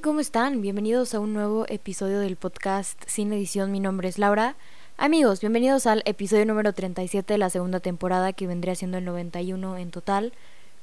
¿cómo están? Bienvenidos a un nuevo episodio del podcast Sin Edición. Mi nombre es Laura. Amigos, bienvenidos al episodio número 37 de la segunda temporada que vendría siendo el 91 en total.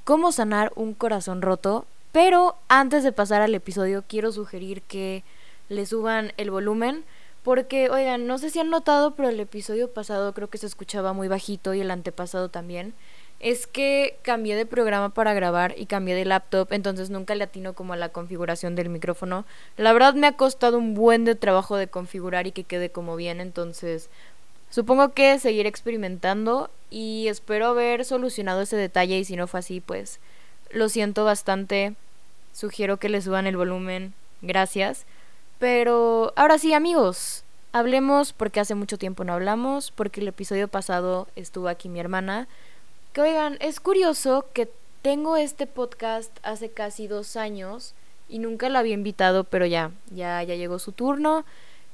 ¿Cómo sanar un corazón roto? Pero antes de pasar al episodio quiero sugerir que le suban el volumen porque, oigan, no sé si han notado, pero el episodio pasado creo que se escuchaba muy bajito y el antepasado también es que cambié de programa para grabar y cambié de laptop, entonces nunca le atino como a la configuración del micrófono. La verdad me ha costado un buen de trabajo de configurar y que quede como bien, entonces supongo que seguir experimentando y espero haber solucionado ese detalle y si no fue así, pues lo siento bastante. Sugiero que le suban el volumen. Gracias. Pero ahora sí, amigos, hablemos porque hace mucho tiempo no hablamos, porque el episodio pasado estuvo aquí mi hermana. Que oigan, es curioso que tengo este podcast hace casi dos años y nunca la había invitado, pero ya, ya, ya llegó su turno.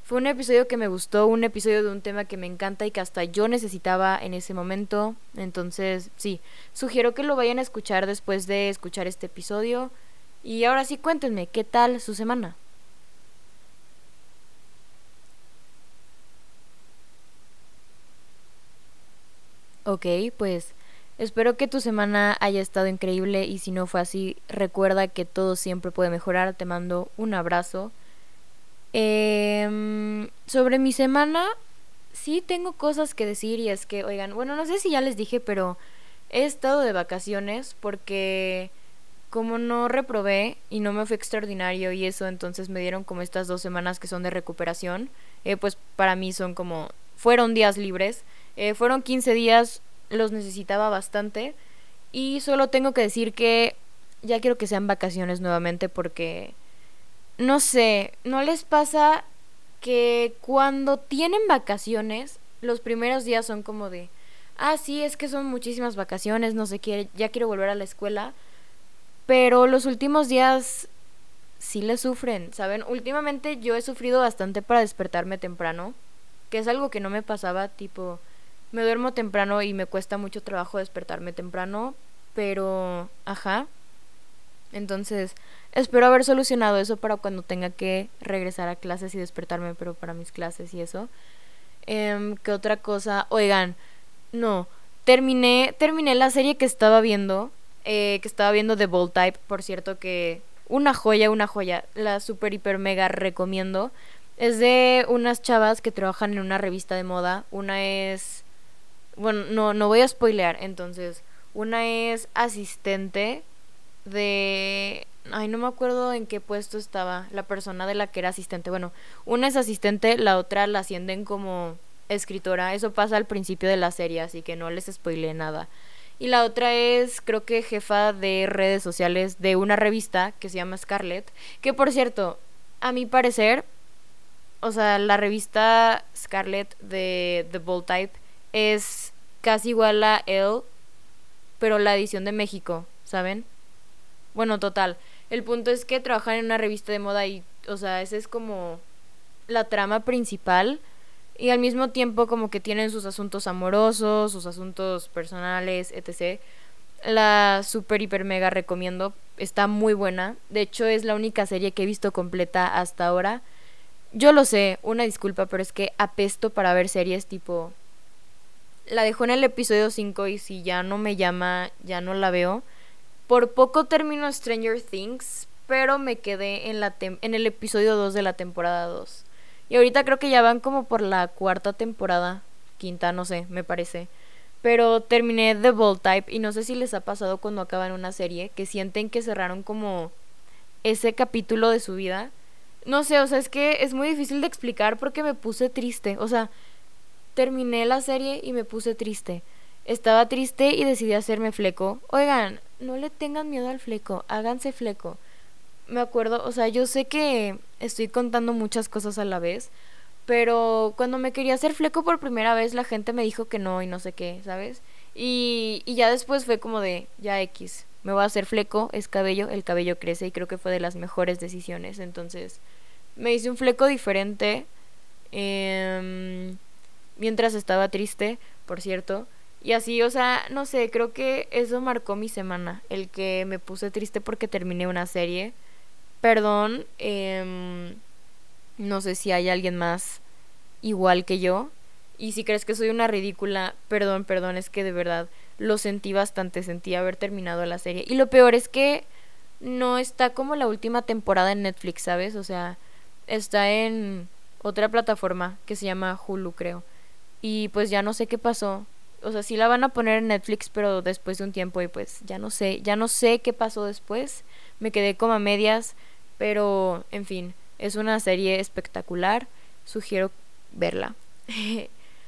Fue un episodio que me gustó, un episodio de un tema que me encanta y que hasta yo necesitaba en ese momento. Entonces, sí, sugiero que lo vayan a escuchar después de escuchar este episodio. Y ahora sí, cuéntenme, ¿qué tal su semana? Ok, pues Espero que tu semana haya estado increíble y si no fue así, recuerda que todo siempre puede mejorar. Te mando un abrazo. Em, sobre mi semana, sí tengo cosas que decir y es que, oigan, bueno, no sé si ya les dije, pero he estado de vacaciones porque como no reprobé y no me fue extraordinario y eso, entonces me dieron como estas dos semanas que son de recuperación. Eh, pues para mí son como, fueron días libres. Eh, fueron 15 días los necesitaba bastante. Y solo tengo que decir que ya quiero que sean vacaciones nuevamente porque, no sé, ¿no les pasa que cuando tienen vacaciones, los primeros días son como de, ah, sí, es que son muchísimas vacaciones, no sé qué, ya quiero volver a la escuela. Pero los últimos días sí le sufren, ¿saben? Últimamente yo he sufrido bastante para despertarme temprano, que es algo que no me pasaba, tipo, me duermo temprano y me cuesta mucho trabajo despertarme temprano, pero, ajá. Entonces, espero haber solucionado eso para cuando tenga que regresar a clases y despertarme, pero para mis clases y eso. Eh, ¿Qué otra cosa? Oigan, no, terminé, terminé la serie que estaba viendo, eh, que estaba viendo de Bold Type, por cierto, que una joya, una joya, la super hiper mega recomiendo. Es de unas chavas que trabajan en una revista de moda. Una es bueno, no, no voy a spoilear, entonces, una es asistente de... Ay, no me acuerdo en qué puesto estaba la persona de la que era asistente. Bueno, una es asistente, la otra la ascienden como escritora. Eso pasa al principio de la serie, así que no les spoileé nada. Y la otra es, creo que jefa de redes sociales de una revista que se llama Scarlett. Que por cierto, a mi parecer, o sea, la revista Scarlett de The Bold Type es casi igual a él, pero la edición de México, ¿saben? Bueno, total. El punto es que trabajan en una revista de moda y, o sea, esa es como la trama principal. Y al mismo tiempo como que tienen sus asuntos amorosos, sus asuntos personales, etc. La super hiper mega recomiendo. Está muy buena. De hecho es la única serie que he visto completa hasta ahora. Yo lo sé, una disculpa, pero es que apesto para ver series tipo la dejó en el episodio 5 y si ya no me llama, ya no la veo. Por poco termino Stranger Things, pero me quedé en, la en el episodio 2 de la temporada 2. Y ahorita creo que ya van como por la cuarta temporada, quinta, no sé, me parece. Pero terminé The Bold Type y no sé si les ha pasado cuando acaban una serie que sienten que cerraron como ese capítulo de su vida. No sé, o sea, es que es muy difícil de explicar porque me puse triste. O sea, terminé la serie y me puse triste. Estaba triste y decidí hacerme fleco. Oigan, no le tengan miedo al fleco, háganse fleco. Me acuerdo, o sea, yo sé que estoy contando muchas cosas a la vez, pero cuando me quería hacer fleco por primera vez la gente me dijo que no y no sé qué, ¿sabes? Y, y ya después fue como de, ya X, me voy a hacer fleco, es cabello, el cabello crece y creo que fue de las mejores decisiones. Entonces, me hice un fleco diferente. Eh, mientras estaba triste, por cierto. Y así, o sea, no sé, creo que eso marcó mi semana, el que me puse triste porque terminé una serie. perdón, em, no sé si hay alguien más igual que yo. Y si crees que soy una ridícula, perdón, perdón, es que de verdad lo sentí bastante, sentí haber terminado la serie. Y lo peor es que no está como la última temporada en Netflix, ¿sabes? O sea, está en otra plataforma que se llama Hulu, creo. Y pues ya no sé qué pasó. O sea, sí la van a poner en Netflix, pero después de un tiempo y pues ya no sé, ya no sé qué pasó después. Me quedé como a medias, pero en fin, es una serie espectacular. Sugiero verla.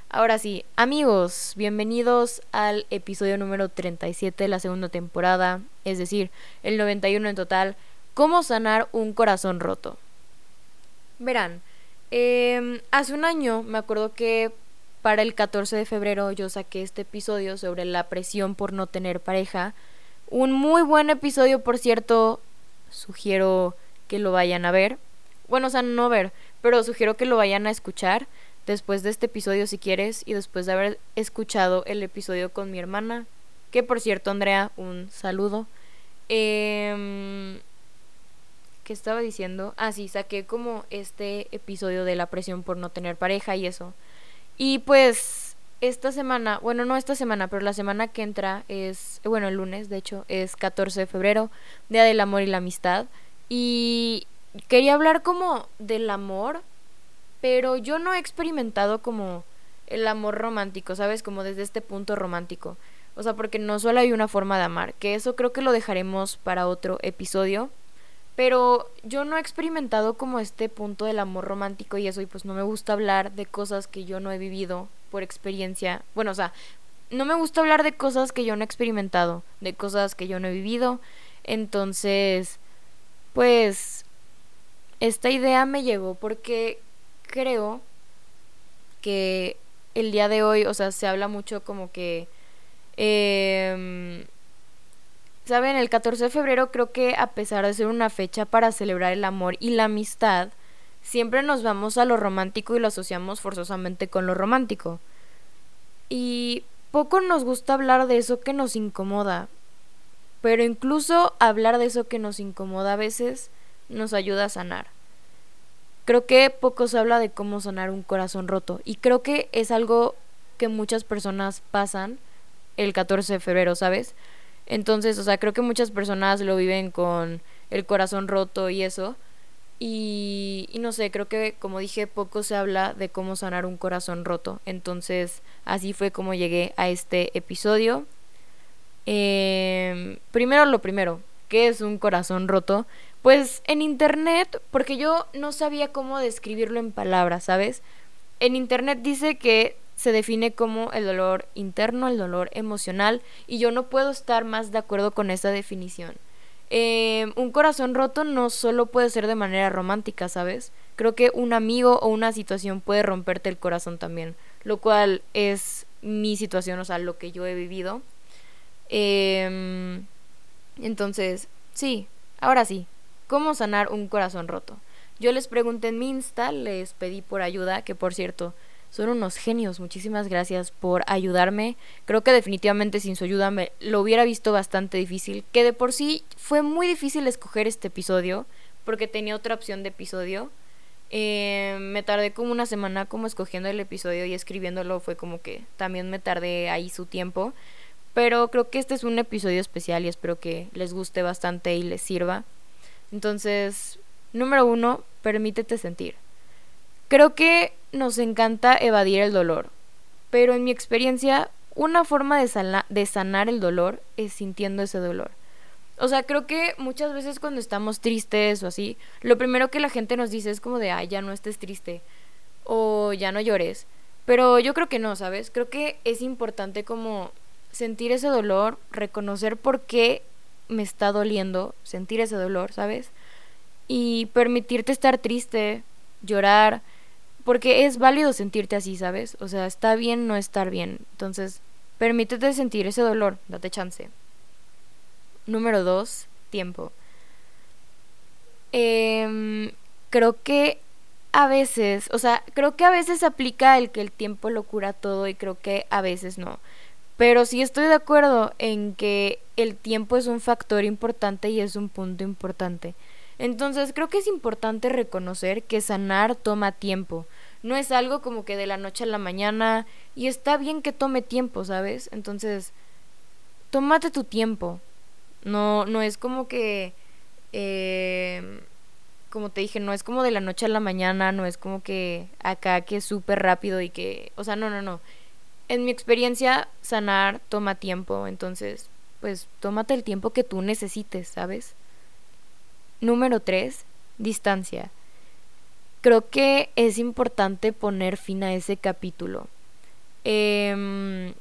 Ahora sí, amigos, bienvenidos al episodio número 37 de la segunda temporada, es decir, el 91 en total, ¿Cómo sanar un corazón roto? Verán, em, hace un año me acuerdo que para el 14 de febrero yo saqué este episodio sobre la presión por no tener pareja. Un muy buen episodio, por cierto, sugiero que lo vayan a ver. Bueno, o sea, no ver, pero sugiero que lo vayan a escuchar después de este episodio si quieres y después de haber escuchado el episodio con mi hermana, que por cierto Andrea, un saludo. Eh, ¿Qué estaba diciendo? Ah, sí, saqué como este episodio de la presión por no tener pareja y eso. Y pues esta semana, bueno, no esta semana, pero la semana que entra es, bueno, el lunes, de hecho, es 14 de febrero, Día del Amor y la Amistad. Y quería hablar como del amor pero yo no he experimentado como el amor romántico, ¿sabes? Como desde este punto romántico. O sea, porque no solo hay una forma de amar, que eso creo que lo dejaremos para otro episodio. Pero yo no he experimentado como este punto del amor romántico y eso, y pues no me gusta hablar de cosas que yo no he vivido por experiencia. Bueno, o sea, no me gusta hablar de cosas que yo no he experimentado, de cosas que yo no he vivido. Entonces, pues, esta idea me llegó porque creo que el día de hoy, o sea, se habla mucho como que... Eh, Saben, el 14 de febrero creo que a pesar de ser una fecha para celebrar el amor y la amistad, siempre nos vamos a lo romántico y lo asociamos forzosamente con lo romántico. Y poco nos gusta hablar de eso que nos incomoda. Pero incluso hablar de eso que nos incomoda a veces nos ayuda a sanar. Creo que poco se habla de cómo sanar un corazón roto y creo que es algo que muchas personas pasan el 14 de febrero, ¿sabes? Entonces, o sea, creo que muchas personas lo viven con el corazón roto y eso. Y, y, no sé, creo que como dije, poco se habla de cómo sanar un corazón roto. Entonces, así fue como llegué a este episodio. Eh, primero lo primero, ¿qué es un corazón roto? Pues en internet, porque yo no sabía cómo describirlo en palabras, ¿sabes? En internet dice que se define como el dolor interno, el dolor emocional, y yo no puedo estar más de acuerdo con esa definición. Eh, un corazón roto no solo puede ser de manera romántica, ¿sabes? Creo que un amigo o una situación puede romperte el corazón también, lo cual es mi situación, o sea, lo que yo he vivido. Eh, entonces, sí, ahora sí, ¿Cómo sanar un corazón roto? Yo les pregunté en mi Insta, les pedí por ayuda, que por cierto, son unos genios. Muchísimas gracias por ayudarme. Creo que definitivamente sin su ayuda me lo hubiera visto bastante difícil. Que de por sí fue muy difícil escoger este episodio, porque tenía otra opción de episodio. Eh, me tardé como una semana como escogiendo el episodio y escribiéndolo. Fue como que también me tardé ahí su tiempo. Pero creo que este es un episodio especial y espero que les guste bastante y les sirva. Entonces, número uno, permítete sentir. Creo que nos encanta evadir el dolor, pero en mi experiencia, una forma de, sanar el dolor es sintiendo ese dolor. O sea, creo que muchas veces cuando estamos tristes o así, lo primero que la gente nos dice es como de, ay, ya no estés triste o ya no llores. Pero yo creo que no, ¿sabes? Creo que es importante como sentir ese dolor, reconocer por qué me está doliendo, sentir ese dolor, ¿sabes? Y permitirte estar triste, llorar, porque es válido sentirte así, ¿sabes? O sea, está bien no estar bien. Entonces, permítete sentir ese dolor, date chance. Número dos, tiempo. Eh, creo que a veces, o sea, creo que a veces aplica el que el tiempo lo cura todo y creo que a veces no. Pero sí estoy de acuerdo en que el tiempo es un factor importante y es un punto importante. Entonces creo que es importante reconocer que sanar toma tiempo. No es algo como que de la noche a la mañana y está bien que tome tiempo, ¿sabes? Entonces, tómate tu tiempo. No, no es como que... Eh, como te dije, no es como de la noche a la mañana, no es como que acá que es súper rápido y que, o sea, no, no, no. En mi experiencia, sanar toma tiempo, entonces, pues tómate el tiempo que tú necesites, ¿sabes? Número 3, distancia. Creo que es importante poner fin a ese capítulo. Eh,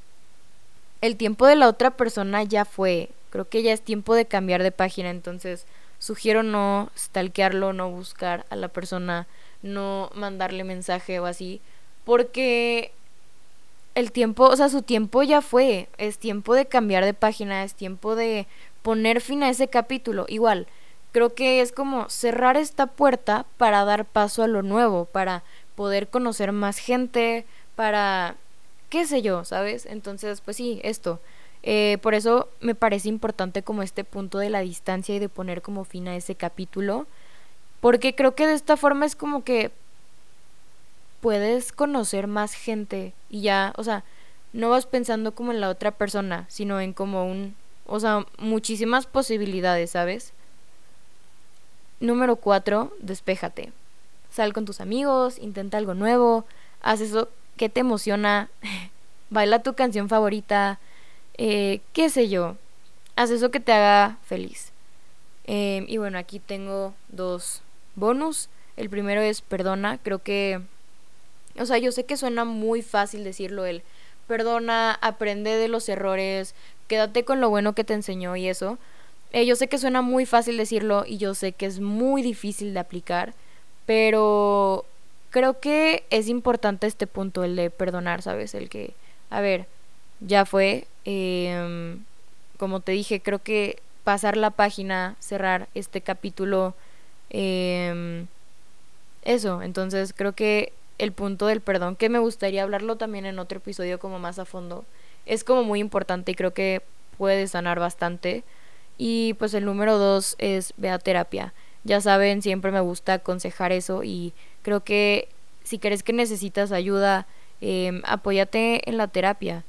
el tiempo de la otra persona ya fue. Creo que ya es tiempo de cambiar de página, entonces sugiero no stalkearlo, no buscar a la persona, no mandarle mensaje o así, porque el tiempo, o sea, su tiempo ya fue, es tiempo de cambiar de página, es tiempo de poner fin a ese capítulo. Igual, creo que es como cerrar esta puerta para dar paso a lo nuevo, para poder conocer más gente, para qué sé yo, ¿sabes? Entonces, pues sí, esto. Eh, por eso me parece importante como este punto de la distancia y de poner como fin a ese capítulo. Porque creo que de esta forma es como que puedes conocer más gente y ya, o sea, no vas pensando como en la otra persona, sino en como un, o sea, muchísimas posibilidades, ¿sabes? Número cuatro, despéjate. Sal con tus amigos, intenta algo nuevo, haz eso que te emociona, baila tu canción favorita, eh, qué sé yo, haz eso que te haga feliz. Em, y bueno, aquí tengo dos bonus. El primero es perdona, creo que, o sea, yo sé que suena muy fácil decirlo el perdona, aprende de los errores, quédate con lo bueno que te enseñó y eso. Eh, yo sé que suena muy fácil decirlo y yo sé que es muy difícil de aplicar, pero creo que es importante este punto, el de perdonar, ¿sabes? El que, a ver, ya fue, eh, como te dije, creo que pasar la página, cerrar este capítulo, eh, eso, entonces creo que el punto del perdón, que me gustaría hablarlo también en otro episodio como más a fondo, es como muy importante y creo que puede sanar bastante. Y pues el número dos es ve a terapia. Ya saben, siempre me gusta aconsejar eso y creo que si crees que necesitas ayuda, eh, apóyate en la terapia.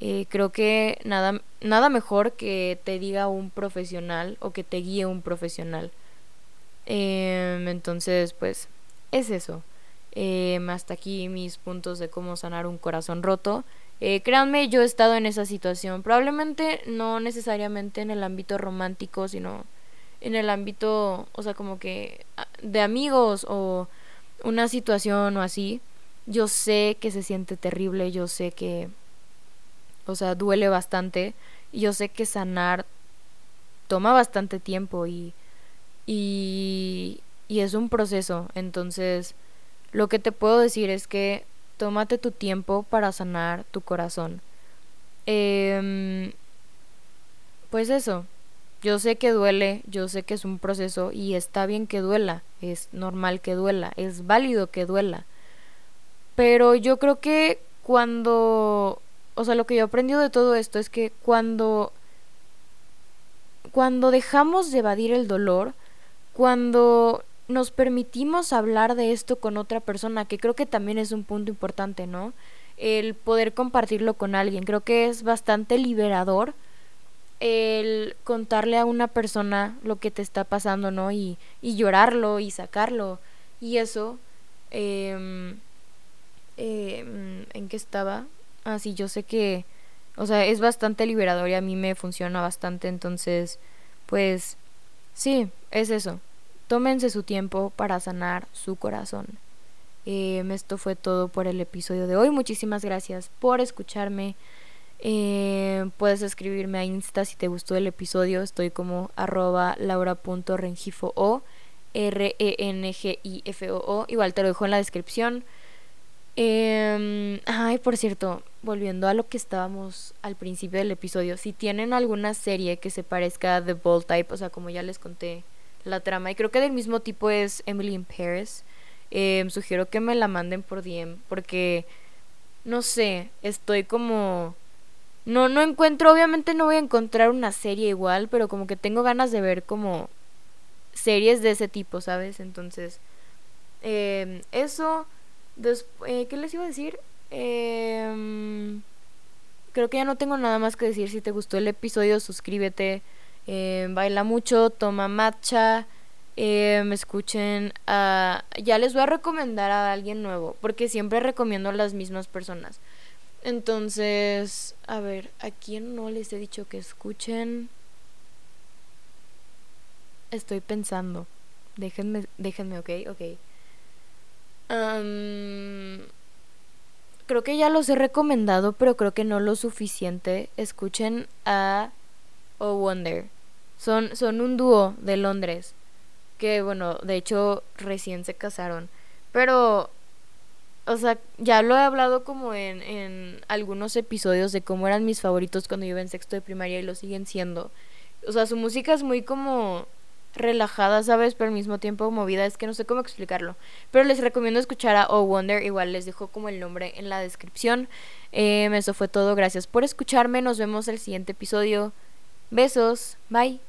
Eh, creo que nada, nada mejor que te diga un profesional o que te guíe un profesional. Em, entonces, pues, es eso. Em, hasta aquí mis puntos de cómo sanar un corazón roto. Eh, créanme, yo he estado en esa situación. Probablemente no necesariamente en el ámbito romántico, sino en el ámbito, o sea, como que ah, de amigos o una situación o así. Yo sé que se siente terrible, yo sé que o sea, duele bastante. Yo sé que sanar toma bastante tiempo y, y, y es un proceso. Entonces, lo que te puedo decir es que tómate tu tiempo para sanar tu corazón. Eh, pues eso, yo sé que duele, yo sé que es un proceso y está bien que duela, es normal que duela, es válido que duela. Pero yo creo que cuando o sea, lo que yo he aprendido de todo esto es que cuando cuando dejamos de evadir el dolor, cuando nos permitimos hablar de esto con otra persona, que creo que también es un punto importante, ¿no? El poder compartirlo con alguien, creo que es bastante liberador el contarle a una persona lo que te está pasando, ¿no? Y, y llorarlo y sacarlo. Y eso, eh, ¿en qué estaba? Ah, sí, yo sé que, o sea, es bastante liberador y a mí me funciona bastante, entonces, pues, sí, es eso. Tómense su tiempo para sanar su corazón. Eh, esto fue todo por el episodio de hoy. Muchísimas gracias por escucharme. Eh, puedes escribirme a Insta si te gustó el episodio. Estoy como arroba laura.rengifo R-E-N-G-I-F-O-O. Igual te lo dejo en la descripción. Eh, ay, por cierto, volviendo a lo que estábamos al principio del episodio, si tienen alguna serie que se parezca a The Bold Type, o sea, como ya les conté la trama, y creo que del mismo tipo es Emily in Paris, eh, sugiero que me la manden por DM, porque, no sé, estoy como... No, no encuentro, obviamente no voy a encontrar una serie igual, pero como que tengo ganas de ver como series de ese tipo, ¿sabes? Entonces, eh, eso, eh, ¿qué les iba a decir? Eh, creo que ya no tengo nada más que decir. Si te gustó el episodio, suscríbete. Eh, baila mucho, toma matcha. Eh, me escuchen. A... Ya les voy a recomendar a alguien nuevo. Porque siempre recomiendo a las mismas personas. Entonces, a ver, ¿a quién no les he dicho que escuchen? Estoy pensando. Déjenme, déjenme, ok, ok. creo que ya los he recomendado, pero creo que no lo suficiente. Escuchen a Oh Wonder. Son, son un dúo de Londres. Que bueno, de hecho recién se casaron. Pero o sea, ya lo he hablado como en, en algunos episodios de cómo eran mis favoritos cuando yo iba en sexto de primaria y lo siguen siendo. O sea, su música es muy como relajada, ¿sabes? Pero al mismo tiempo movida, es que no sé cómo explicarlo. Pero les recomiendo escuchar a Oh Wonder, igual les dejo como el nombre en la descripción. Eh, eso fue todo, gracias por escucharme, nos vemos el siguiente episodio. Besos, bye.